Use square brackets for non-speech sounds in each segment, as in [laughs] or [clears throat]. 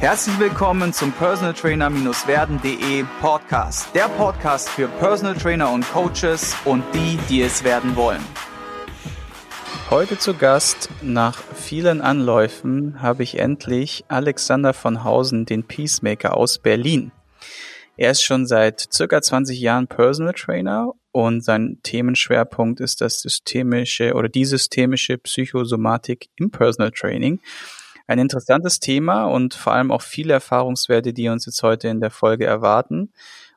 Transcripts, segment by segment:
Herzlich willkommen zum Personal Trainer-werden.de Podcast. Der Podcast für Personal Trainer und Coaches und die, die es werden wollen. Heute zu Gast, nach vielen Anläufen, habe ich endlich Alexander von Hausen, den Peacemaker aus Berlin. Er ist schon seit circa 20 Jahren Personal Trainer und sein Themenschwerpunkt ist das systemische oder die systemische Psychosomatik im Personal Training. Ein interessantes Thema und vor allem auch viele Erfahrungswerte, die uns jetzt heute in der Folge erwarten.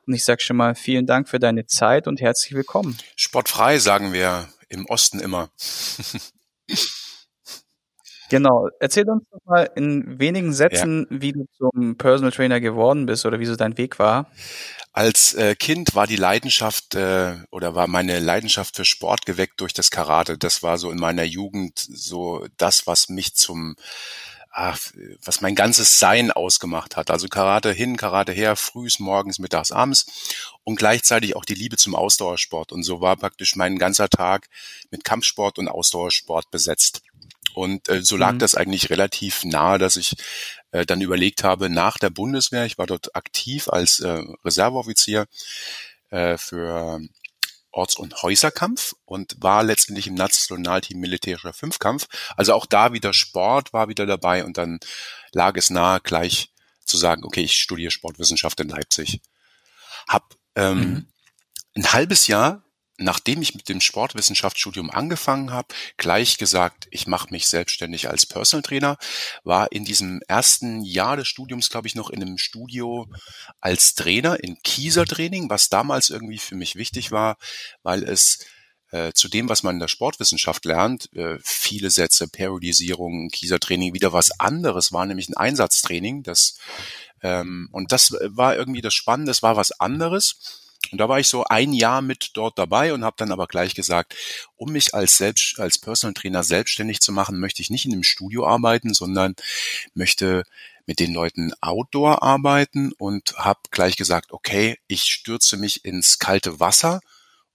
Und ich sage schon mal vielen Dank für deine Zeit und herzlich willkommen. Sportfrei sagen wir im Osten immer. [laughs] Genau. Erzähl uns doch mal in wenigen Sätzen, ja. wie du zum Personal Trainer geworden bist oder wie so dein Weg war. Als äh, Kind war die Leidenschaft äh, oder war meine Leidenschaft für Sport geweckt durch das Karate. Das war so in meiner Jugend so das, was mich zum ach, was mein ganzes Sein ausgemacht hat. Also Karate hin, Karate her, frühs, morgens, mittags, abends und gleichzeitig auch die Liebe zum Ausdauersport. Und so war praktisch mein ganzer Tag mit Kampfsport und Ausdauersport besetzt. Und äh, so lag mhm. das eigentlich relativ nahe, dass ich äh, dann überlegt habe, nach der Bundeswehr, ich war dort aktiv als äh, Reserveoffizier äh, für Orts- und Häuserkampf und war letztendlich im Nationalteam militärischer Fünfkampf. Also auch da wieder Sport war wieder dabei und dann lag es nahe, gleich zu sagen, okay, ich studiere Sportwissenschaft in Leipzig. Hab ähm, mhm. ein halbes Jahr nachdem ich mit dem Sportwissenschaftsstudium angefangen habe, gleich gesagt, ich mache mich selbstständig als Personal Trainer, war in diesem ersten Jahr des Studiums, glaube ich, noch in einem Studio als Trainer in Kiesertraining, was damals irgendwie für mich wichtig war, weil es äh, zu dem, was man in der Sportwissenschaft lernt, äh, viele Sätze, Periodisierung, Kiesertraining, wieder was anderes war, nämlich ein Einsatztraining. Das, ähm, und das war irgendwie das Spannende, es war was anderes und da war ich so ein Jahr mit dort dabei und habe dann aber gleich gesagt, um mich als selbst als Personal Trainer selbstständig zu machen, möchte ich nicht in einem Studio arbeiten, sondern möchte mit den Leuten Outdoor arbeiten und habe gleich gesagt, okay, ich stürze mich ins kalte Wasser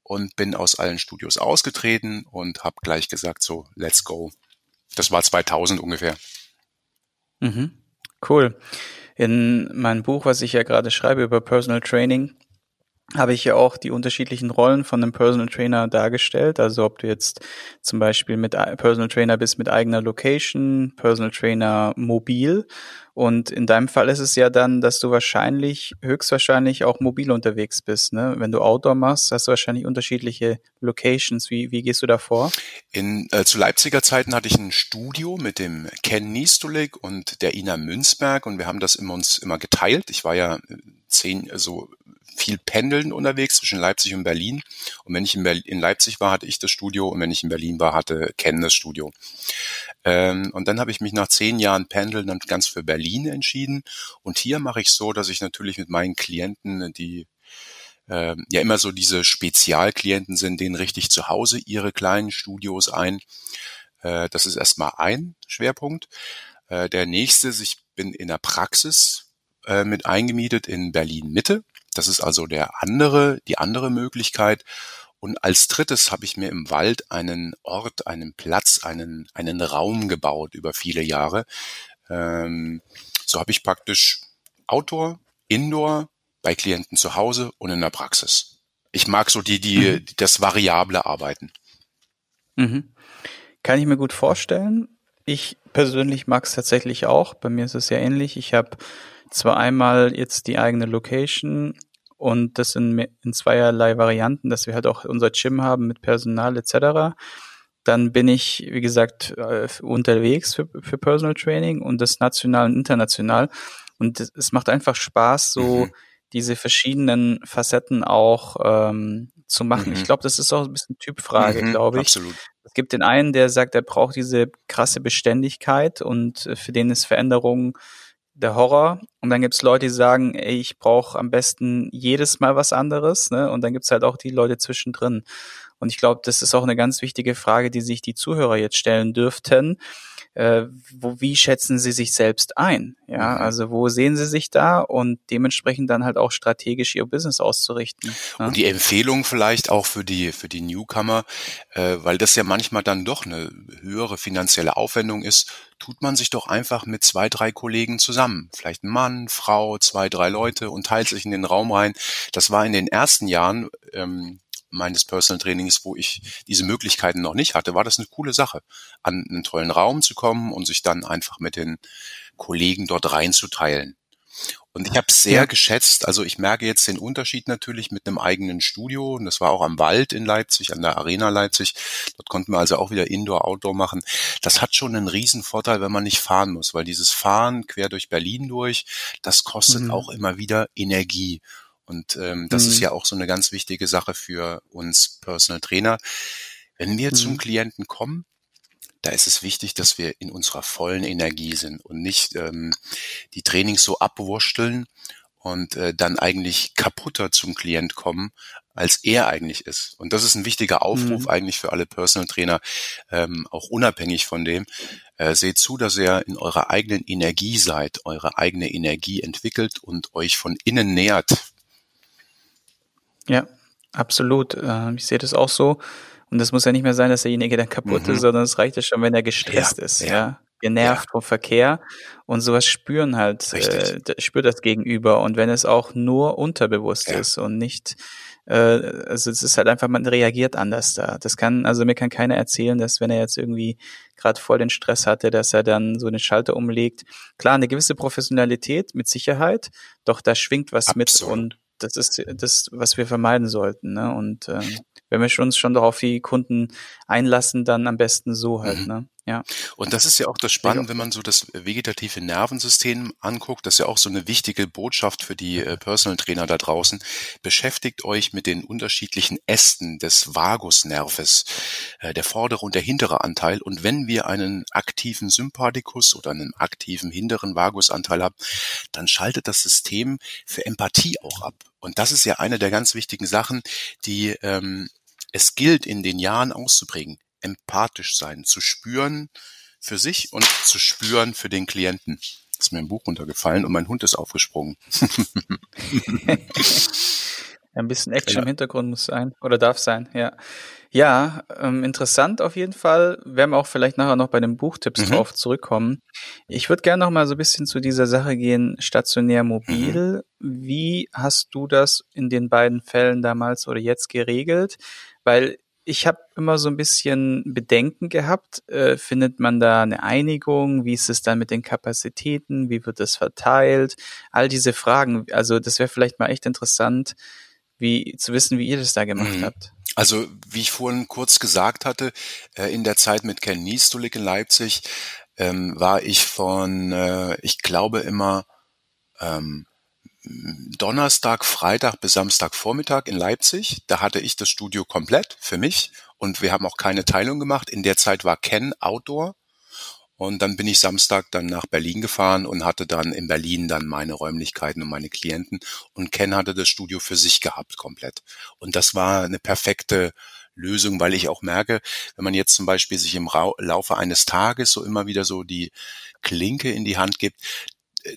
und bin aus allen Studios ausgetreten und habe gleich gesagt, so, let's go. Das war 2000 ungefähr. Mhm. Cool. In meinem Buch, was ich ja gerade schreibe über Personal Training, habe ich ja auch die unterschiedlichen Rollen von einem Personal Trainer dargestellt. Also ob du jetzt zum Beispiel mit Personal Trainer bist mit eigener Location, Personal Trainer mobil. Und in deinem Fall ist es ja dann, dass du wahrscheinlich, höchstwahrscheinlich auch mobil unterwegs bist. Ne? Wenn du Outdoor machst, hast du wahrscheinlich unterschiedliche Locations. Wie, wie gehst du da vor? In, äh, zu Leipziger Zeiten hatte ich ein Studio mit dem Ken Niestulik und der Ina Münzberg und wir haben das immer uns immer geteilt. Ich war ja äh, zehn, also viel pendeln unterwegs zwischen Leipzig und Berlin. Und wenn ich in, Berlin, in Leipzig war, hatte ich das Studio und wenn ich in Berlin war, hatte Ken das Studio. Ähm, und dann habe ich mich nach zehn Jahren Pendeln dann ganz für Berlin entschieden. Und hier mache ich so, dass ich natürlich mit meinen Klienten, die äh, ja immer so diese Spezialklienten sind, denen richte ich zu Hause ihre kleinen Studios ein. Äh, das ist erstmal ein Schwerpunkt. Äh, der nächste, ich bin in der Praxis äh, mit eingemietet in Berlin Mitte. Das ist also der andere, die andere Möglichkeit. Und als drittes habe ich mir im Wald einen Ort, einen Platz, einen, einen Raum gebaut über viele Jahre. Ähm, so habe ich praktisch Outdoor, Indoor, bei Klienten zu Hause und in der Praxis. Ich mag so die, die, mhm. das variable Arbeiten. Mhm. Kann ich mir gut vorstellen. Ich persönlich mag es tatsächlich auch. Bei mir ist es ja ähnlich. Ich habe zwar einmal jetzt die eigene Location und das in, in zweierlei Varianten, dass wir halt auch unser Gym haben mit Personal etc. Dann bin ich, wie gesagt, äh, unterwegs für, für Personal Training und das national und international. Und es macht einfach Spaß, so mhm. diese verschiedenen Facetten auch ähm, zu machen. Mhm. Ich glaube, das ist auch ein bisschen Typfrage, mhm, glaube ich. Absolut. Es gibt den einen, der sagt, er braucht diese krasse Beständigkeit und äh, für den ist Veränderung der Horror. Und dann gibt's Leute, die sagen, ey, ich brauche am besten jedes Mal was anderes. Ne? Und dann gibt's halt auch die Leute zwischendrin. Und ich glaube, das ist auch eine ganz wichtige Frage, die sich die Zuhörer jetzt stellen dürften. Äh, wo, wie schätzen sie sich selbst ein? Ja, mhm. also wo sehen sie sich da und dementsprechend dann halt auch strategisch ihr Business auszurichten. Ne? Und die Empfehlung vielleicht auch für die, für die Newcomer, äh, weil das ja manchmal dann doch eine höhere finanzielle Aufwendung ist, tut man sich doch einfach mit zwei, drei Kollegen zusammen. Vielleicht ein Mann, Frau, zwei, drei Leute und teilt sich in den Raum rein. Das war in den ersten Jahren, ähm, meines Personal Trainings, wo ich diese Möglichkeiten noch nicht hatte, war das eine coole Sache, an einen tollen Raum zu kommen und sich dann einfach mit den Kollegen dort reinzuteilen. Und ich habe sehr ja. geschätzt, also ich merke jetzt den Unterschied natürlich mit einem eigenen Studio. Und das war auch am Wald in Leipzig, an der Arena Leipzig. Dort konnten wir also auch wieder Indoor, Outdoor machen. Das hat schon einen riesen Vorteil, wenn man nicht fahren muss, weil dieses Fahren quer durch Berlin durch, das kostet mhm. auch immer wieder Energie. Und ähm, das mhm. ist ja auch so eine ganz wichtige Sache für uns Personal Trainer. Wenn wir mhm. zum Klienten kommen, da ist es wichtig, dass wir in unserer vollen Energie sind und nicht ähm, die Trainings so abwursteln und äh, dann eigentlich kaputter zum Klient kommen, als er eigentlich ist. Und das ist ein wichtiger Aufruf mhm. eigentlich für alle Personal Trainer, ähm, auch unabhängig von dem. Äh, seht zu, dass ihr in eurer eigenen Energie seid, eure eigene Energie entwickelt und euch von innen nähert. Ja, absolut. Ähm, ich sehe das auch so. Und das muss ja nicht mehr sein, dass derjenige dann kaputt mhm. ist, sondern es reicht ja schon, wenn er gestresst ja, ist, ja. ja. Genervt ja. vom Verkehr und sowas spüren halt, äh, spürt das Gegenüber. Und wenn es auch nur unterbewusst ja. ist und nicht, äh, also es ist halt einfach, man reagiert anders da. Das kann, also mir kann keiner erzählen, dass wenn er jetzt irgendwie gerade voll den Stress hatte, dass er dann so einen Schalter umlegt. Klar, eine gewisse Professionalität mit Sicherheit, doch da schwingt was Absolut. mit und das ist das, was wir vermeiden sollten. Ne? Und ähm, wenn wir uns schon darauf die Kunden einlassen, dann am besten so halt. Mhm. Ne? Ja. Und das ist ja auch das Spannende, wenn man so das vegetative Nervensystem anguckt. Das ist ja auch so eine wichtige Botschaft für die äh, Personal Trainer da draußen. Beschäftigt euch mit den unterschiedlichen Ästen des Vagusnerves, äh, der vordere und der hintere Anteil. Und wenn wir einen aktiven Sympathikus oder einen aktiven hinteren Vagusanteil haben, dann schaltet das System für Empathie auch ab. Und das ist ja eine der ganz wichtigen Sachen, die ähm, es gilt in den Jahren auszuprägen empathisch sein, zu spüren für sich und zu spüren für den Klienten. Ist mir ein Buch runtergefallen und mein Hund ist aufgesprungen. [laughs] [laughs] Ein bisschen Action ja. im Hintergrund muss sein oder darf sein, ja. Ja, ähm, interessant auf jeden Fall. Werden wir auch vielleicht nachher noch bei den Buchtipps mhm. drauf zurückkommen. Ich würde gerne noch mal so ein bisschen zu dieser Sache gehen, stationär mobil. Mhm. Wie hast du das in den beiden Fällen damals oder jetzt geregelt? Weil ich habe immer so ein bisschen Bedenken gehabt. Äh, findet man da eine Einigung? Wie ist es dann mit den Kapazitäten? Wie wird es verteilt? All diese Fragen. Also das wäre vielleicht mal echt interessant, wie zu wissen, wie ihr das da gemacht mhm. habt. Also wie ich vorhin kurz gesagt hatte, äh, in der Zeit mit Ken Niestulik in Leipzig ähm, war ich von, äh, ich glaube immer ähm, Donnerstag, Freitag bis Samstagvormittag in Leipzig. Da hatte ich das Studio komplett für mich und wir haben auch keine Teilung gemacht. In der Zeit war Ken Outdoor und dann bin ich Samstag dann nach Berlin gefahren und hatte dann in Berlin dann meine Räumlichkeiten und meine Klienten und Ken hatte das Studio für sich gehabt komplett. Und das war eine perfekte Lösung, weil ich auch merke, wenn man jetzt zum Beispiel sich im Laufe eines Tages so immer wieder so die Klinke in die Hand gibt,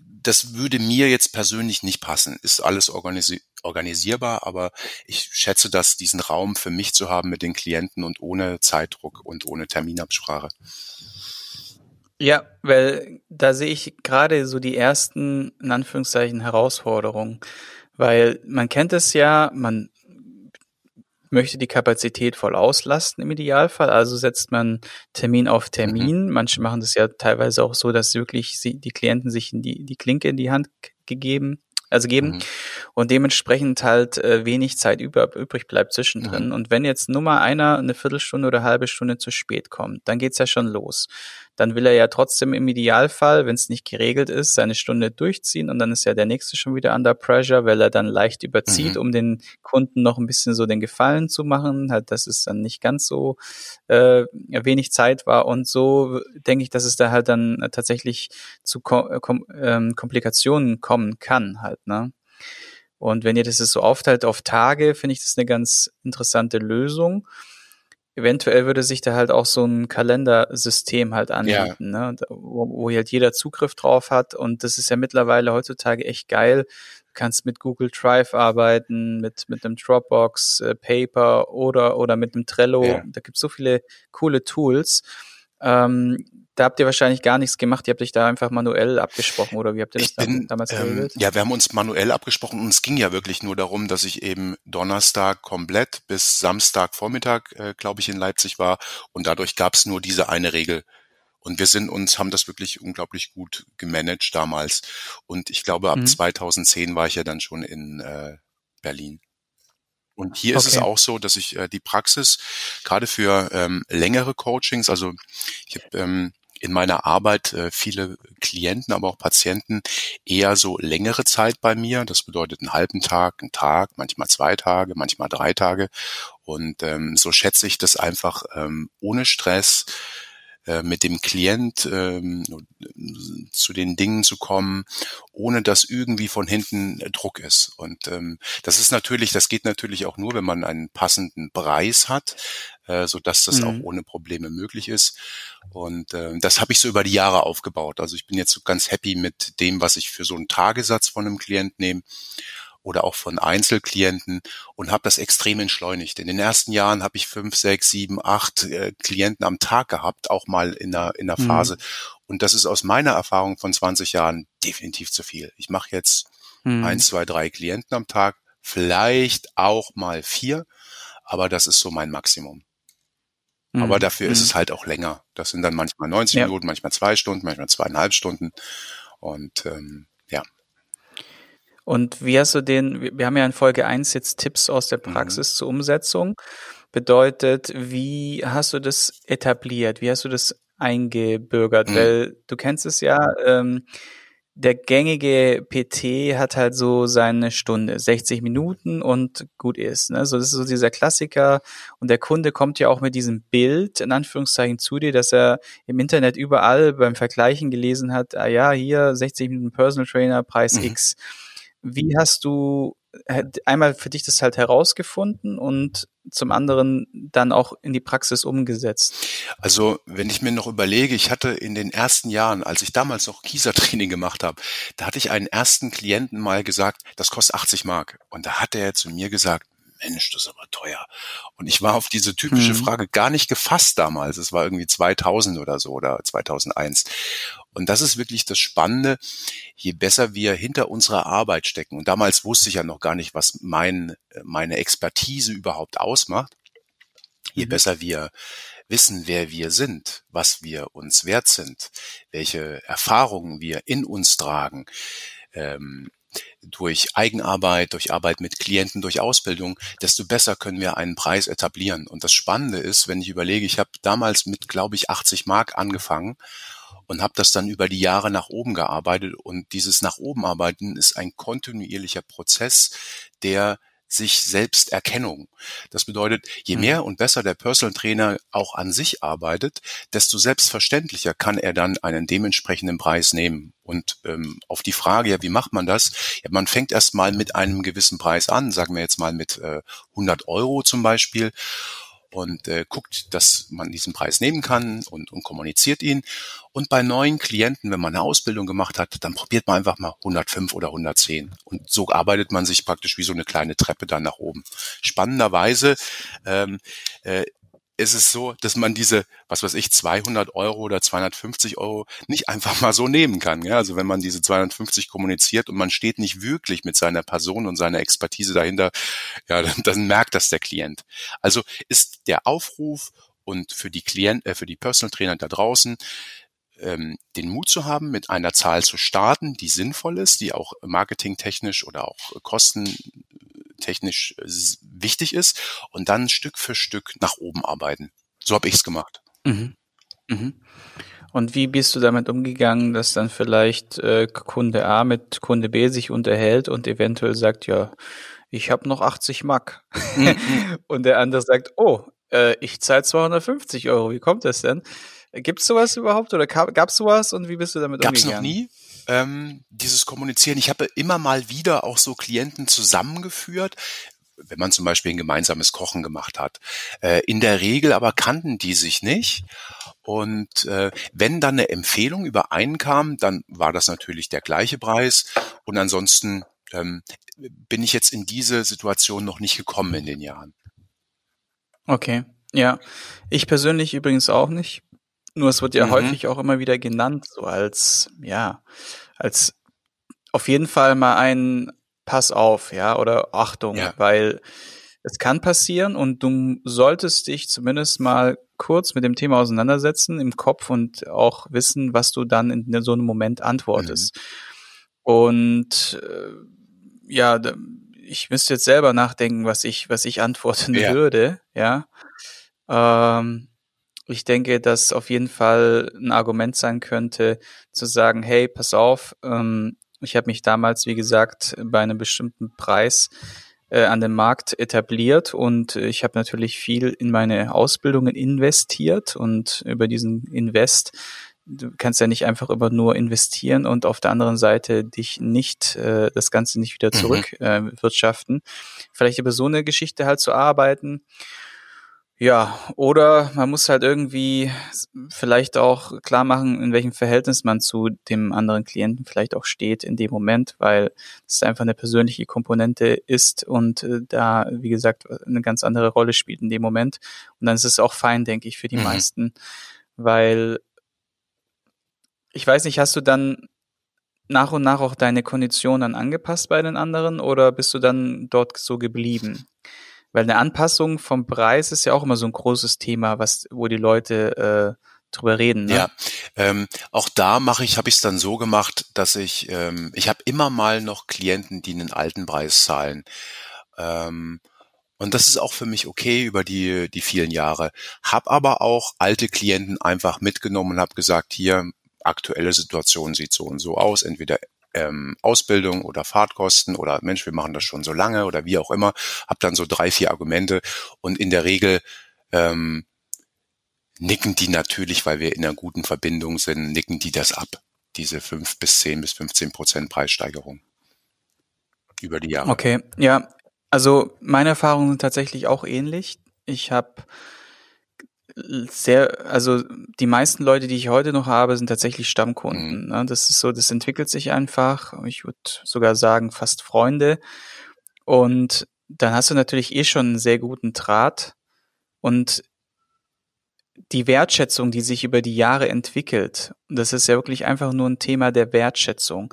das würde mir jetzt persönlich nicht passen. Ist alles organisi organisierbar, aber ich schätze das, diesen Raum für mich zu haben mit den Klienten und ohne Zeitdruck und ohne Terminabsprache. Ja, weil da sehe ich gerade so die ersten, in Anführungszeichen, Herausforderungen. Weil man kennt es ja, man möchte die Kapazität voll auslasten im Idealfall, also setzt man Termin auf Termin. Mhm. Manche machen das ja teilweise auch so, dass wirklich sie, die Klienten sich die, die Klinke in die Hand gegeben also geben mhm. und dementsprechend halt äh, wenig Zeit über, übrig bleibt zwischendrin. Mhm. Und wenn jetzt nur mal einer eine Viertelstunde oder halbe Stunde zu spät kommt, dann geht's ja schon los. Dann will er ja trotzdem im Idealfall, wenn es nicht geregelt ist, seine Stunde durchziehen und dann ist ja der nächste schon wieder under pressure, weil er dann leicht überzieht, mhm. um den Kunden noch ein bisschen so den Gefallen zu machen, halt, dass es dann nicht ganz so äh, wenig Zeit war und so denke ich, dass es da halt dann tatsächlich zu Kom Kom ähm, Komplikationen kommen kann halt ne? Und wenn ihr das so aufteilt auf Tage, finde ich das eine ganz interessante Lösung. Eventuell würde sich da halt auch so ein Kalendersystem halt anbieten, ja. ne? wo, wo halt jeder Zugriff drauf hat. Und das ist ja mittlerweile heutzutage echt geil. Du kannst mit Google Drive arbeiten, mit, mit einem Dropbox, äh, Paper oder, oder mit einem Trello. Ja. Da gibt's so viele coole Tools. Ähm, da habt ihr wahrscheinlich gar nichts gemacht. Ihr habt euch da einfach manuell abgesprochen oder wie habt ihr das bin, damals ähm, geregelt? ja, wir haben uns manuell abgesprochen und es ging ja wirklich nur darum, dass ich eben Donnerstag komplett bis Samstag Vormittag, äh, glaube ich, in Leipzig war und dadurch gab es nur diese eine Regel. Und wir sind uns, haben das wirklich unglaublich gut gemanagt damals. Und ich glaube, ab mhm. 2010 war ich ja dann schon in äh, Berlin. Und hier okay. ist es auch so, dass ich äh, die Praxis gerade für ähm, längere Coachings, also ich habe ähm, in meiner Arbeit äh, viele Klienten, aber auch Patienten eher so längere Zeit bei mir. Das bedeutet einen halben Tag, einen Tag, manchmal zwei Tage, manchmal drei Tage. Und ähm, so schätze ich das einfach ähm, ohne Stress äh, mit dem Klient ähm, zu den Dingen zu kommen, ohne dass irgendwie von hinten Druck ist. Und ähm, das ist natürlich, das geht natürlich auch nur, wenn man einen passenden Preis hat, äh, so dass das mhm. auch ohne Probleme möglich ist. Und äh, das habe ich so über die Jahre aufgebaut. Also ich bin jetzt so ganz happy mit dem, was ich für so einen Tagesatz von einem Klient nehme oder auch von Einzelklienten und habe das extrem entschleunigt. In den ersten Jahren habe ich fünf, sechs, sieben, acht äh, Klienten am Tag gehabt, auch mal in der, in der mhm. Phase. Und das ist aus meiner Erfahrung von 20 Jahren definitiv zu viel. Ich mache jetzt mhm. eins, zwei, drei Klienten am Tag, vielleicht auch mal vier, aber das ist so mein Maximum. Mhm. Aber dafür ist mhm. es halt auch länger. Das sind dann manchmal 90 ja. Minuten, manchmal zwei Stunden, manchmal zweieinhalb Stunden. Und ähm, ja, und wie hast du den, wir haben ja in Folge eins jetzt Tipps aus der mhm. Praxis mhm. zur Umsetzung. Bedeutet, wie hast du das etabliert? Wie hast du das eingebürgert? Mhm. Weil du kennst es ja, ähm, der gängige PT hat halt so seine Stunde, 60 Minuten und gut ist. Ne? So, das ist so dieser Klassiker. Und der Kunde kommt ja auch mit diesem Bild, in Anführungszeichen, zu dir, dass er im Internet überall beim Vergleichen gelesen hat, ah ja, hier 60 Minuten Personal Trainer, Preis mhm. X. Wie hast du äh, einmal für dich das halt herausgefunden und zum anderen dann auch in die Praxis umgesetzt? Also, wenn ich mir noch überlege, ich hatte in den ersten Jahren, als ich damals noch Kieser-Training gemacht habe, da hatte ich einen ersten Klienten mal gesagt, das kostet 80 Mark. Und da hat er zu mir gesagt, Mensch, das ist aber teuer. Und ich war auf diese typische mhm. Frage gar nicht gefasst damals. Es war irgendwie 2000 oder so oder 2001. Und das ist wirklich das Spannende, je besser wir hinter unserer Arbeit stecken. Und damals wusste ich ja noch gar nicht, was mein, meine Expertise überhaupt ausmacht. Je mhm. besser wir wissen, wer wir sind, was wir uns wert sind, welche Erfahrungen wir in uns tragen, ähm, durch Eigenarbeit, durch Arbeit mit Klienten, durch Ausbildung, desto besser können wir einen Preis etablieren. Und das Spannende ist, wenn ich überlege, ich habe damals mit, glaube ich, 80 Mark angefangen und habe das dann über die Jahre nach oben gearbeitet. Und dieses nach oben arbeiten ist ein kontinuierlicher Prozess, der sich Selbsterkennung. Das bedeutet, je mhm. mehr und besser der Personal Trainer auch an sich arbeitet, desto selbstverständlicher kann er dann einen dementsprechenden Preis nehmen. Und ähm, auf die Frage, ja, wie macht man das? Ja, man fängt erst mal mit einem gewissen Preis an, sagen wir jetzt mal mit äh, 100 Euro zum Beispiel und äh, guckt, dass man diesen Preis nehmen kann und, und kommuniziert ihn. Und bei neuen Klienten, wenn man eine Ausbildung gemacht hat, dann probiert man einfach mal 105 oder 110. Und so arbeitet man sich praktisch wie so eine kleine Treppe dann nach oben. Spannenderweise ähm, äh, ist es so, dass man diese, was weiß ich, 200 Euro oder 250 Euro nicht einfach mal so nehmen kann. Ja? Also wenn man diese 250 kommuniziert und man steht nicht wirklich mit seiner Person und seiner Expertise dahinter, ja, dann, dann merkt das der Klient. Also ist der Aufruf und für die Klient, äh, für die Personal Trainer da draußen, ähm, den Mut zu haben, mit einer Zahl zu starten, die sinnvoll ist, die auch marketingtechnisch oder auch kosten technisch äh, wichtig ist und dann Stück für Stück nach oben arbeiten. So habe ich es gemacht. Mhm. Mhm. Und wie bist du damit umgegangen, dass dann vielleicht äh, Kunde A mit Kunde B sich unterhält und eventuell sagt, ja, ich habe noch 80 Mark. Mhm. [laughs] und der andere sagt, oh, äh, ich zahle 250 Euro. Wie kommt das denn? Gibt's sowas überhaupt oder gab's sowas und wie bist du damit Gab's umgegangen? Gab's noch nie ähm, dieses Kommunizieren. Ich habe immer mal wieder auch so Klienten zusammengeführt, wenn man zum Beispiel ein gemeinsames Kochen gemacht hat. Äh, in der Regel aber kannten die sich nicht. Und äh, wenn dann eine Empfehlung übereinkam, dann war das natürlich der gleiche Preis. Und ansonsten ähm, bin ich jetzt in diese Situation noch nicht gekommen in den Jahren. Okay, ja. Ich persönlich übrigens auch nicht. Nur es wird ja mhm. häufig auch immer wieder genannt, so als, ja, als auf jeden Fall mal ein Pass auf, ja, oder Achtung, ja. weil es kann passieren und du solltest dich zumindest mal kurz mit dem Thema auseinandersetzen im Kopf und auch wissen, was du dann in so einem Moment antwortest. Mhm. Und äh, ja, ich müsste jetzt selber nachdenken, was ich, was ich antworten ja. würde, ja. Ähm, ich denke, dass auf jeden Fall ein Argument sein könnte, zu sagen, hey, pass auf, ähm, ich habe mich damals, wie gesagt, bei einem bestimmten Preis äh, an dem Markt etabliert und ich habe natürlich viel in meine Ausbildungen investiert und über diesen Invest du kannst ja nicht einfach immer nur investieren und auf der anderen Seite dich nicht äh, das Ganze nicht wieder zurück mhm. äh, wirtschaften. Vielleicht über so eine Geschichte halt zu arbeiten. Ja, oder man muss halt irgendwie vielleicht auch klar machen, in welchem Verhältnis man zu dem anderen Klienten vielleicht auch steht in dem Moment, weil es einfach eine persönliche Komponente ist und äh, da, wie gesagt, eine ganz andere Rolle spielt in dem Moment. Und dann ist es auch fein, denke ich, für die mhm. meisten, weil ich weiß nicht, hast du dann nach und nach auch deine Konditionen angepasst bei den anderen oder bist du dann dort so geblieben? Weil eine Anpassung vom Preis ist ja auch immer so ein großes Thema, was, wo die Leute äh, drüber reden. Ne? Ja, ähm, auch da mache ich, habe ich es dann so gemacht, dass ich, ähm, ich habe immer mal noch Klienten, die einen alten Preis zahlen. Ähm, und das ist auch für mich okay über die, die vielen Jahre. Hab aber auch alte Klienten einfach mitgenommen und habe gesagt, hier, aktuelle Situation sieht so und so aus, entweder ähm, Ausbildung oder Fahrtkosten oder Mensch, wir machen das schon so lange oder wie auch immer, habe dann so drei, vier Argumente und in der Regel ähm, nicken die natürlich, weil wir in einer guten Verbindung sind, nicken die das ab, diese fünf bis zehn bis 15 Prozent Preissteigerung über die Jahre. Okay, ja, also meine Erfahrungen sind tatsächlich auch ähnlich. Ich habe sehr, also die meisten Leute, die ich heute noch habe, sind tatsächlich Stammkunden. Mhm. Ne? Das ist so, das entwickelt sich einfach. Ich würde sogar sagen, fast Freunde. Und dann hast du natürlich eh schon einen sehr guten Draht. Und die Wertschätzung, die sich über die Jahre entwickelt, das ist ja wirklich einfach nur ein Thema der Wertschätzung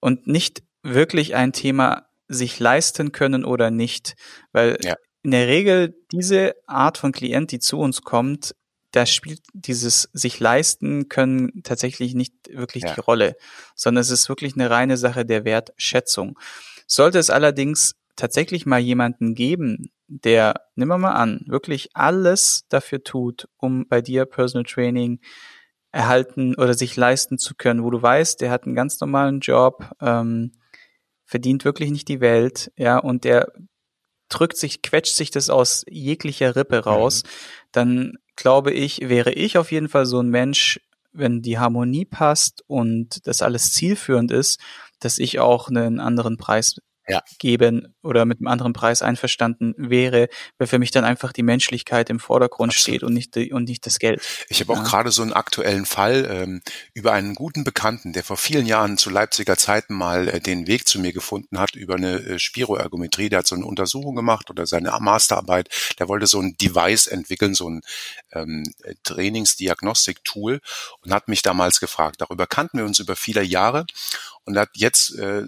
und nicht wirklich ein Thema sich leisten können oder nicht, weil ja in der Regel diese Art von Klient, die zu uns kommt, da spielt dieses sich leisten können tatsächlich nicht wirklich ja. die Rolle, sondern es ist wirklich eine reine Sache der Wertschätzung. Sollte es allerdings tatsächlich mal jemanden geben, der, nimm mal an, wirklich alles dafür tut, um bei dir Personal Training erhalten oder sich leisten zu können, wo du weißt, der hat einen ganz normalen Job, ähm, verdient wirklich nicht die Welt, ja, und der drückt sich, quetscht sich das aus jeglicher Rippe raus, mhm. dann glaube ich, wäre ich auf jeden Fall so ein Mensch, wenn die Harmonie passt und das alles zielführend ist, dass ich auch einen anderen Preis ja. geben oder mit einem anderen Preis einverstanden wäre, weil für mich dann einfach die Menschlichkeit im Vordergrund Absolut. steht und nicht, die, und nicht das Geld. Ich habe ja. auch gerade so einen aktuellen Fall ähm, über einen guten Bekannten, der vor vielen Jahren zu Leipziger Zeiten mal äh, den Weg zu mir gefunden hat über eine äh, Spiroergometrie. Der hat so eine Untersuchung gemacht oder seine Masterarbeit. Der wollte so ein Device entwickeln, so ein ähm, Trainingsdiagnostik-Tool und hat mich damals gefragt. Darüber kannten wir uns über viele Jahre und hat jetzt äh,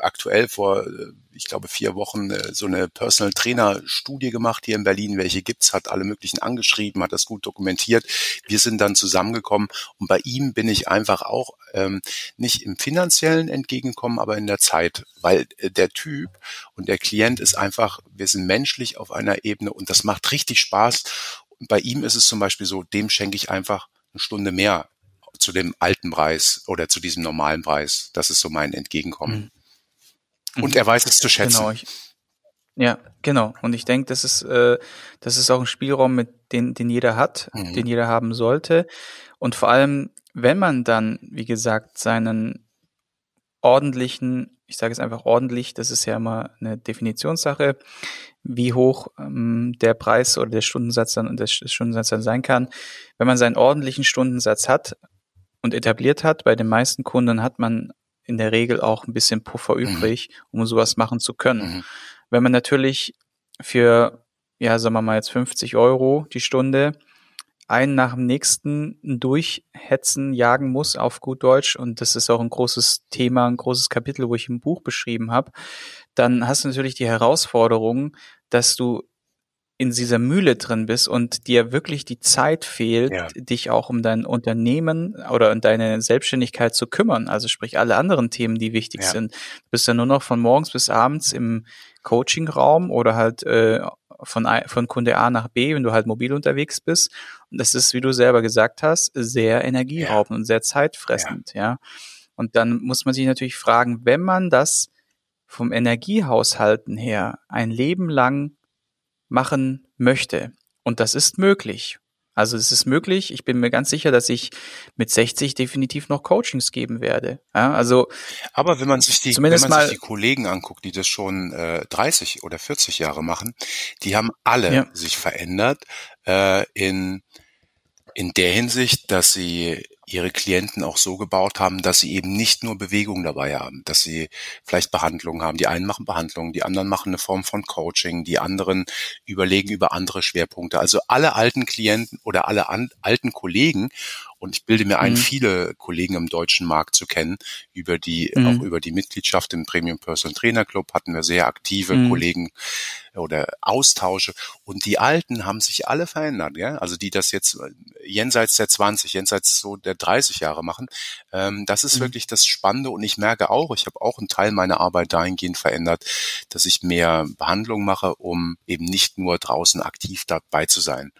aktuell vor, äh, ich glaube, vier Wochen äh, so eine Personal Trainer Studie gemacht hier in Berlin. Welche gibt's? Hat alle möglichen angeschrieben, hat das gut dokumentiert. Wir sind dann zusammengekommen und bei ihm bin ich einfach auch ähm, nicht im finanziellen entgegenkommen, aber in der Zeit, weil äh, der Typ und der Klient ist einfach, wir sind menschlich auf einer Ebene und das macht richtig Spaß. Und bei ihm ist es zum Beispiel so, dem schenke ich einfach eine Stunde mehr zu dem alten Preis oder zu diesem normalen Preis. Das ist so mein Entgegenkommen. Mhm. Und er weiß es zu schätzen. Genau. Ich, ja, genau. Und ich denke, das ist, äh, das ist auch ein Spielraum, mit den, den jeder hat, mhm. den jeder haben sollte. Und vor allem, wenn man dann, wie gesagt, seinen ordentlichen, ich sage es einfach ordentlich, das ist ja immer eine Definitionssache, wie hoch ähm, der Preis oder der Stundensatz dann und der Stundensatz dann sein kann. Wenn man seinen ordentlichen Stundensatz hat und etabliert hat, bei den meisten Kunden hat man in der Regel auch ein bisschen Puffer mhm. übrig, um sowas machen zu können. Mhm. Wenn man natürlich für, ja, sagen wir mal jetzt 50 Euro die Stunde einen nach dem nächsten durchhetzen, jagen muss auf gut Deutsch, und das ist auch ein großes Thema, ein großes Kapitel, wo ich im Buch beschrieben habe, dann hast du natürlich die Herausforderung, dass du in dieser Mühle drin bist und dir wirklich die Zeit fehlt, ja. dich auch um dein Unternehmen oder um deine Selbstständigkeit zu kümmern. Also sprich alle anderen Themen, die wichtig ja. sind. Du bist ja nur noch von morgens bis abends im Coaching-Raum oder halt äh, von, von Kunde A nach B, wenn du halt mobil unterwegs bist. Und das ist, wie du selber gesagt hast, sehr energieraubend ja. und sehr zeitfressend, ja. ja. Und dann muss man sich natürlich fragen, wenn man das vom Energiehaushalten her ein Leben lang machen möchte, und das ist möglich, also es ist möglich. Ich bin mir ganz sicher, dass ich mit 60 definitiv noch Coachings geben werde. Ja, also aber wenn man sich die, wenn man sich die Kollegen anguckt, die das schon äh, 30 oder 40 Jahre machen, die haben alle ja. sich verändert äh, in in der Hinsicht, dass sie ihre Klienten auch so gebaut haben, dass sie eben nicht nur Bewegung dabei haben, dass sie vielleicht Behandlungen haben. Die einen machen Behandlungen, die anderen machen eine Form von Coaching, die anderen überlegen über andere Schwerpunkte. Also alle alten Klienten oder alle an, alten Kollegen und ich bilde mir ein, mhm. viele Kollegen im deutschen Markt zu kennen. Über die, mhm. auch über die Mitgliedschaft im Premium Personal Trainer Club hatten wir sehr aktive mhm. Kollegen oder Austausche. Und die Alten haben sich alle verändert, ja. Also die das jetzt jenseits der 20, jenseits so der 30 Jahre machen. Ähm, das ist mhm. wirklich das Spannende. Und ich merke auch, ich habe auch einen Teil meiner Arbeit dahingehend verändert, dass ich mehr Behandlung mache, um eben nicht nur draußen aktiv dabei zu sein.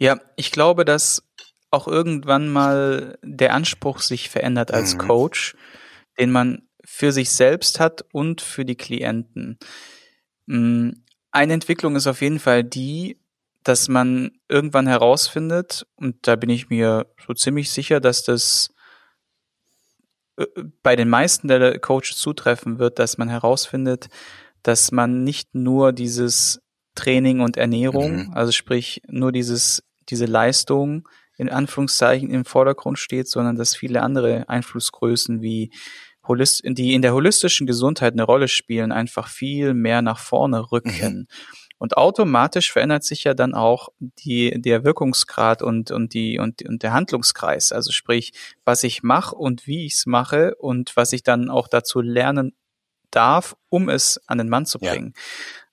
Ja, ich glaube, dass auch irgendwann mal der Anspruch sich verändert als mhm. Coach, den man für sich selbst hat und für die Klienten. Mm, eine Entwicklung ist auf jeden Fall die, dass man irgendwann herausfindet, und da bin ich mir so ziemlich sicher, dass das äh, bei den meisten der Coaches zutreffen wird, dass man herausfindet, dass man nicht nur dieses Training und Ernährung, mhm. also sprich nur dieses diese Leistung in Anführungszeichen im Vordergrund steht, sondern dass viele andere Einflussgrößen wie Holist die in der holistischen Gesundheit eine Rolle spielen, einfach viel mehr nach vorne rücken. Mhm. Und automatisch verändert sich ja dann auch die, der Wirkungsgrad und, und, die, und, und der Handlungskreis. Also sprich, was ich mache und wie ich es mache und was ich dann auch dazu lernen darf, um es an den Mann zu bringen. Ja.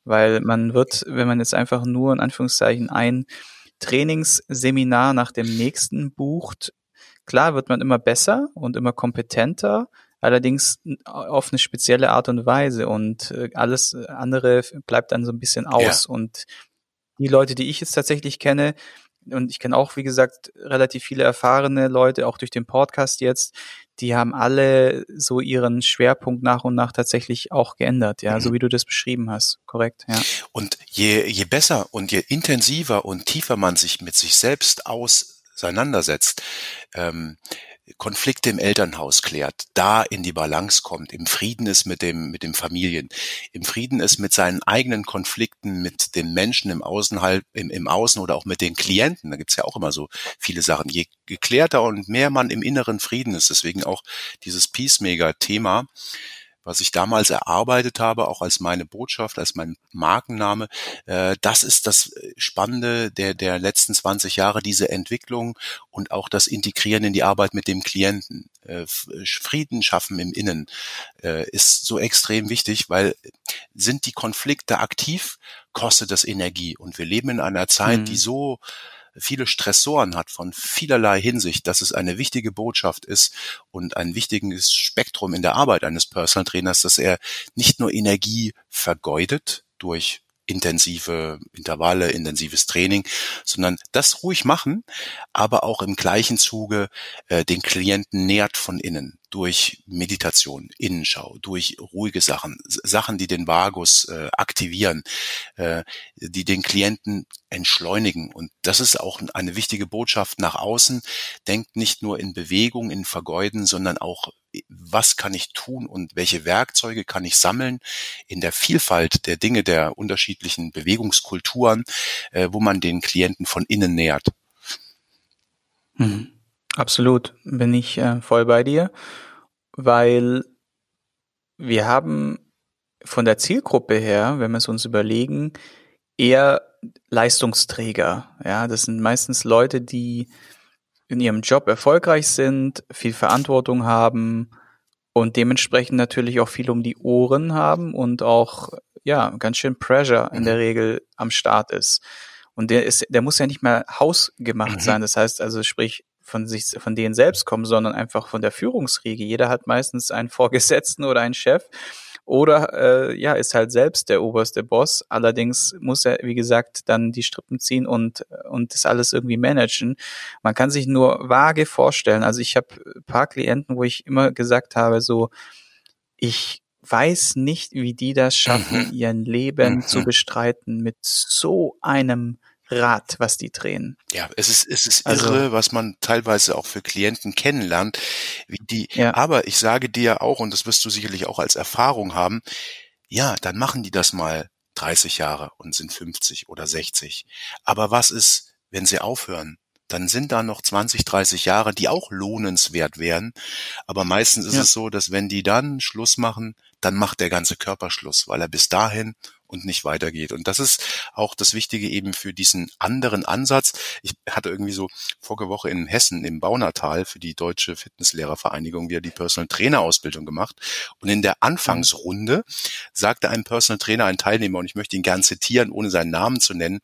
Weil man wird, wenn man jetzt einfach nur in Anführungszeichen ein Trainingsseminar nach dem nächsten bucht, klar wird man immer besser und immer kompetenter, allerdings auf eine spezielle Art und Weise und äh, alles andere bleibt dann so ein bisschen aus. Ja. Und die Leute, die ich jetzt tatsächlich kenne, und ich kenne auch, wie gesagt, relativ viele erfahrene Leute, auch durch den Podcast jetzt, die haben alle so ihren Schwerpunkt nach und nach tatsächlich auch geändert, ja, mhm. so wie du das beschrieben hast, korrekt, ja. Und je, je besser und je intensiver und tiefer man sich mit sich selbst auseinandersetzt, ähm, Konflikte im Elternhaus klärt, da in die Balance kommt, im Frieden ist mit dem, mit dem Familien, im Frieden ist mit seinen eigenen Konflikten, mit den Menschen im Außen halt, im, im Außen oder auch mit den Klienten. Da gibt's ja auch immer so viele Sachen. Je geklärter und mehr man im inneren Frieden ist, deswegen auch dieses Peacemaker-Thema, was ich damals erarbeitet habe, auch als meine Botschaft, als mein Markenname. Äh, das ist das Spannende der, der letzten 20 Jahre, diese Entwicklung und auch das Integrieren in die Arbeit mit dem Klienten. Äh, Frieden schaffen im Innen äh, ist so extrem wichtig, weil sind die Konflikte aktiv, kostet das Energie. Und wir leben in einer Zeit, mhm. die so viele Stressoren hat von vielerlei Hinsicht, dass es eine wichtige Botschaft ist und ein wichtiges Spektrum in der Arbeit eines Personal Trainers, dass er nicht nur Energie vergeudet durch intensive Intervalle, intensives Training, sondern das ruhig machen, aber auch im gleichen Zuge äh, den Klienten nährt von innen, durch Meditation, Innenschau, durch ruhige Sachen, Sachen, die den Vagus äh, aktivieren, äh, die den Klienten entschleunigen. Und das ist auch eine wichtige Botschaft nach außen. Denkt nicht nur in Bewegung, in Vergeuden, sondern auch, was kann ich tun und welche Werkzeuge kann ich sammeln in der Vielfalt der Dinge der unterschiedlichen Bewegungskulturen, äh, wo man den Klienten von innen nähert. Mhm. Absolut, bin ich äh, voll bei dir, weil wir haben von der Zielgruppe her, wenn wir es uns überlegen, eher Leistungsträger. Ja, das sind meistens Leute, die in ihrem Job erfolgreich sind, viel Verantwortung haben und dementsprechend natürlich auch viel um die Ohren haben und auch ja ganz schön Pressure in der mhm. Regel am Start ist. Und der ist, der muss ja nicht mehr hausgemacht mhm. sein. Das heißt also, sprich, von sich, von denen selbst kommen, sondern einfach von der Führungsriege. Jeder hat meistens einen Vorgesetzten oder einen Chef oder äh, ja, ist halt selbst der oberste Boss. Allerdings muss er, wie gesagt, dann die Strippen ziehen und und das alles irgendwie managen. Man kann sich nur vage vorstellen. Also ich habe paar Klienten, wo ich immer gesagt habe, so ich weiß nicht, wie die das schaffen, mhm. ihren Leben mhm. zu bestreiten mit so einem Rad, was die drehen. Ja, es ist, es ist also, irre, was man teilweise auch für Klienten kennenlernt, wie die, ja. aber ich sage dir auch, und das wirst du sicherlich auch als Erfahrung haben, ja, dann machen die das mal 30 Jahre und sind 50 oder 60. Aber was ist, wenn sie aufhören? Dann sind da noch 20, 30 Jahre, die auch lohnenswert wären. Aber meistens ist ja. es so, dass wenn die dann Schluss machen, dann macht der ganze Körper Schluss, weil er bis dahin und nicht weitergeht. Und das ist auch das Wichtige eben für diesen anderen Ansatz. Ich hatte irgendwie so vorige Woche in Hessen im Baunatal für die Deutsche Fitnesslehrervereinigung wieder die Personal Trainer Ausbildung gemacht. Und in der Anfangsrunde sagte ein Personal Trainer, ein Teilnehmer, und ich möchte ihn gern zitieren, ohne seinen Namen zu nennen,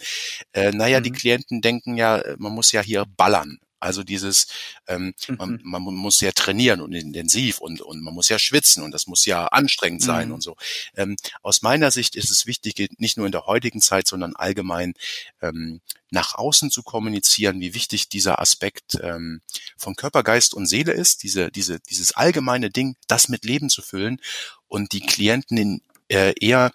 äh, naja, mhm. die Klienten denken ja, man muss ja hier ballern. Also dieses, ähm, mhm. man, man muss ja trainieren und intensiv und, und man muss ja schwitzen und das muss ja anstrengend sein mhm. und so. Ähm, aus meiner Sicht ist es wichtig, nicht nur in der heutigen Zeit, sondern allgemein ähm, nach außen zu kommunizieren, wie wichtig dieser Aspekt ähm, von Körper, Geist und Seele ist, diese, diese, dieses allgemeine Ding, das mit Leben zu füllen und die Klienten in äh, eher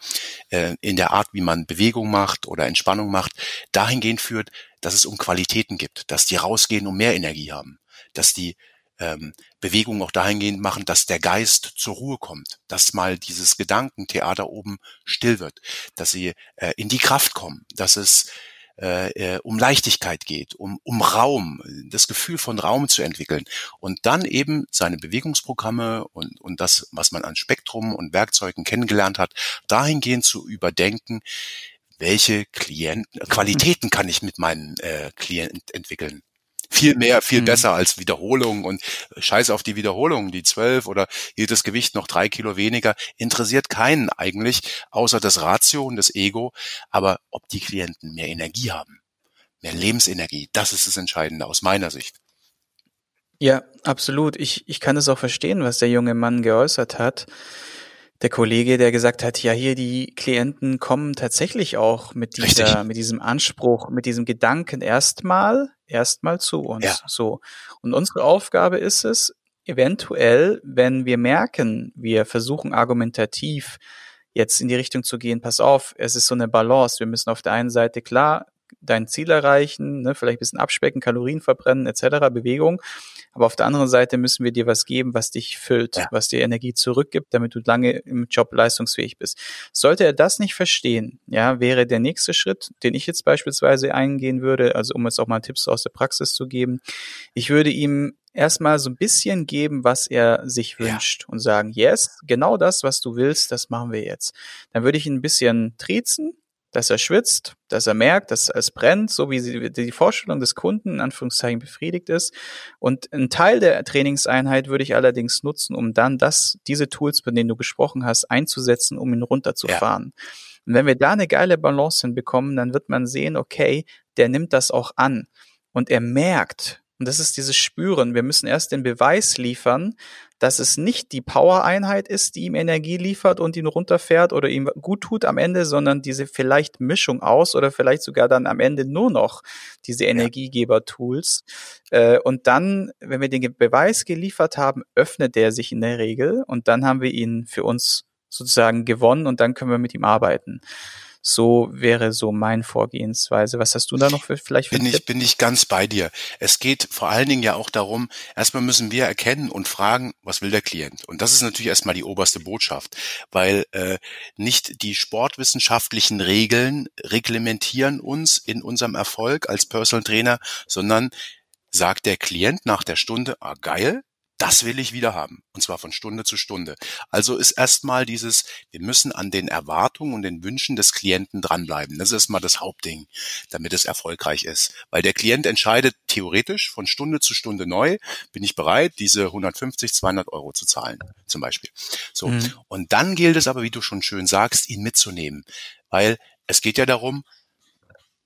äh, in der Art, wie man Bewegung macht oder Entspannung macht, dahingehend führt, dass es um Qualitäten gibt, dass die rausgehen und mehr Energie haben, dass die ähm, Bewegungen auch dahingehend machen, dass der Geist zur Ruhe kommt, dass mal dieses Gedankentheater oben still wird, dass sie äh, in die Kraft kommen, dass es äh, äh, um Leichtigkeit geht, um, um Raum, das Gefühl von Raum zu entwickeln und dann eben seine Bewegungsprogramme und, und das, was man an Spektrum und Werkzeugen kennengelernt hat, dahingehend zu überdenken, welche Klienten, Qualitäten kann ich mit meinen äh, Klienten entwickeln viel mehr, viel mhm. besser als Wiederholung und scheiß auf die Wiederholung, die zwölf oder jedes Gewicht noch drei Kilo weniger, interessiert keinen eigentlich, außer das Ratio und das Ego. Aber ob die Klienten mehr Energie haben, mehr Lebensenergie, das ist das Entscheidende aus meiner Sicht. Ja, absolut. Ich, ich kann es auch verstehen, was der junge Mann geäußert hat der Kollege, der gesagt hat, ja, hier die Klienten kommen tatsächlich auch mit dieser, Richtig. mit diesem Anspruch, mit diesem Gedanken erstmal, erstmal zu uns. Ja. So. Und unsere Aufgabe ist es, eventuell, wenn wir merken, wir versuchen argumentativ jetzt in die Richtung zu gehen, pass auf, es ist so eine Balance. Wir müssen auf der einen Seite klar dein Ziel erreichen, ne, vielleicht ein bisschen abspecken, Kalorien verbrennen etc., Bewegung. Aber auf der anderen Seite müssen wir dir was geben, was dich füllt, ja. was dir Energie zurückgibt, damit du lange im Job leistungsfähig bist. Sollte er das nicht verstehen, ja, wäre der nächste Schritt, den ich jetzt beispielsweise eingehen würde, also um jetzt auch mal Tipps aus der Praxis zu geben, ich würde ihm erstmal so ein bisschen geben, was er sich wünscht ja. und sagen, yes, genau das, was du willst, das machen wir jetzt. Dann würde ich ihn ein bisschen triezen, dass er schwitzt, dass er merkt, dass es brennt, so wie die Vorstellung des Kunden in Anführungszeichen befriedigt ist. Und ein Teil der Trainingseinheit würde ich allerdings nutzen, um dann das, diese Tools, von denen du gesprochen hast, einzusetzen, um ihn runterzufahren. Ja. Und wenn wir da eine geile Balance hinbekommen, dann wird man sehen, okay, der nimmt das auch an. Und er merkt, Und das ist dieses Spüren. Wir müssen erst den Beweis liefern, dass es nicht die Power-Einheit ist, die ihm Energie liefert und ihn runterfährt oder ihm gut tut am Ende, sondern diese vielleicht Mischung aus oder vielleicht sogar dann am Ende nur noch diese Energiegeber-Tools. Äh, und dann, wenn wir den Beweis geliefert haben, öffnet der sich in der Regel und dann haben wir ihn für uns sozusagen gewonnen und dann können wir mit ihm arbeiten. So wäre so mein Vorgehensweise. Was hast du da noch für vielleicht für bin ich bin ich ganz bei dir. Es geht vor allen Dingen ja auch darum, erstmal müssen wir erkennen und fragen, was will der Klient? Und das ist natürlich erstmal die oberste Botschaft, weil äh, nicht die sportwissenschaftlichen Regeln reglementieren uns in unserem Erfolg als Personal Trainer, sondern sagt der Klient nach der Stunde, ah geil, das will ich wieder haben. Und zwar von Stunde zu Stunde. Also ist erstmal dieses, wir müssen an den Erwartungen und den Wünschen des Klienten dranbleiben. Das ist erstmal das Hauptding, damit es erfolgreich ist. Weil der Klient entscheidet theoretisch von Stunde zu Stunde neu, bin ich bereit, diese 150, 200 Euro zu zahlen, zum Beispiel. So. Mhm. Und dann gilt es aber, wie du schon schön sagst, ihn mitzunehmen. Weil es geht ja darum,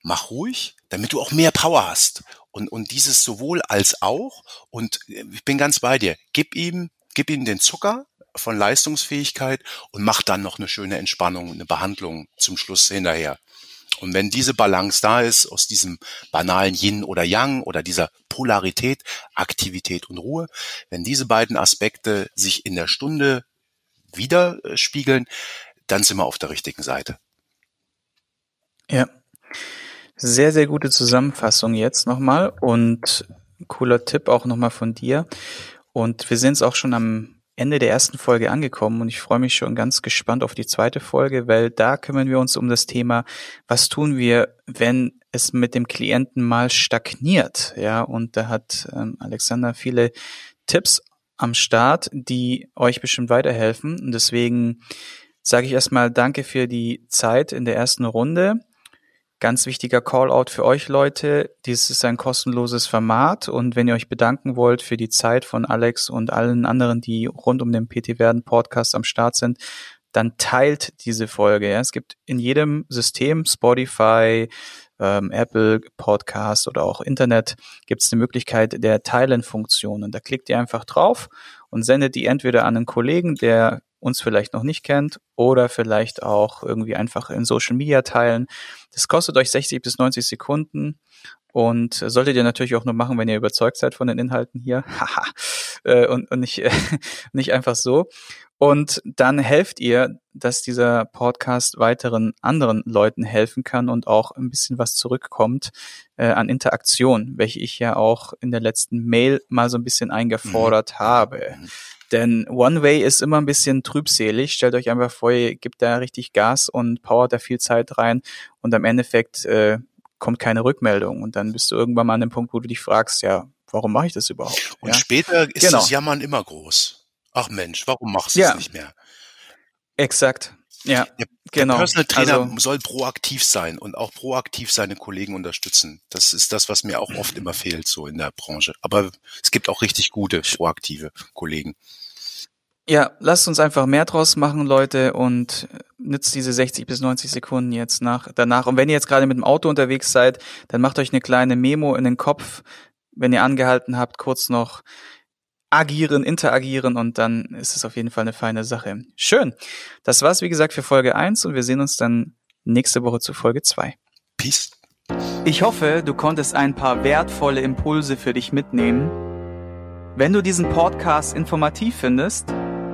mach ruhig, damit du auch mehr Power hast. Und, und dieses sowohl als auch, und äh, ich bin ganz bei dir, gib ihm, gib ihm den Zucker von Leistungsfähigkeit und mach dann noch eine schöne Entspannung, eine Behandlung zum Schluss hinterher. Und wenn diese Balance da ist, aus diesem banalen Yin oder Yang oder dieser Polarität, Aktivität und Ruhe, wenn diese beiden Aspekte sich in der Stunde widerspiegeln, dann sind wir auf der richtigen Seite. Ja. Sehr, sehr gute Zusammenfassung jetzt nochmal und cooler Tipp auch nochmal von dir. Und wir sind jetzt auch schon am Ende der ersten Folge angekommen und ich freue mich schon ganz gespannt auf die zweite Folge, weil da kümmern wir uns um das Thema, was tun wir, wenn es mit dem Klienten mal stagniert. Ja, und da hat ähm, Alexander viele Tipps am Start, die euch bestimmt weiterhelfen. Und deswegen sage ich erstmal Danke für die Zeit in der ersten Runde. Ganz wichtiger Callout für euch Leute. Dies ist ein kostenloses Format und wenn ihr euch bedanken wollt für die Zeit von Alex und allen anderen, die rund um den PT Werden Podcast am Start sind, dann teilt diese Folge. Ja. Es gibt in jedem System, Spotify, ähm, Apple Podcast oder auch Internet, gibt es eine Möglichkeit der Teilen-Funktion. Und da klickt ihr einfach drauf und sendet die entweder an einen Kollegen, der uns vielleicht noch nicht kennt oder vielleicht auch irgendwie einfach in Social Media teilen. Das kostet euch 60 bis 90 Sekunden und solltet ihr natürlich auch nur machen, wenn ihr überzeugt seid von den Inhalten hier. [laughs] Haha. Äh, und, und nicht, [laughs] nicht einfach so. Und dann helft ihr, dass dieser Podcast weiteren anderen Leuten helfen kann und auch ein bisschen was zurückkommt äh, an Interaktion, welche ich ja auch in der letzten Mail mal so ein bisschen eingefordert mhm. habe. Mhm. Denn One Way ist immer ein bisschen trübselig. Stellt euch einfach vor, ihr gebt da richtig Gas und powert da viel Zeit rein und am Endeffekt äh, kommt keine Rückmeldung. Und dann bist du irgendwann mal an dem Punkt, wo du dich fragst, ja, warum mache ich das überhaupt? Und ja? später ist genau. das Jammern immer groß. Ach Mensch, warum machst du es ja. nicht mehr? Exakt. Ja, der, genau. Der Personal Trainer also, soll proaktiv sein und auch proaktiv seine Kollegen unterstützen. Das ist das, was mir auch oft [clears throat] immer fehlt, so in der Branche. Aber es gibt auch richtig gute, proaktive Kollegen. Ja, lasst uns einfach mehr draus machen, Leute, und nützt diese 60 bis 90 Sekunden jetzt nach, danach. Und wenn ihr jetzt gerade mit dem Auto unterwegs seid, dann macht euch eine kleine Memo in den Kopf, wenn ihr angehalten habt, kurz noch agieren, interagieren und dann ist es auf jeden Fall eine feine Sache. Schön. Das war's, wie gesagt, für Folge 1 und wir sehen uns dann nächste Woche zu Folge 2. Peace. Ich hoffe, du konntest ein paar wertvolle Impulse für dich mitnehmen. Wenn du diesen Podcast informativ findest,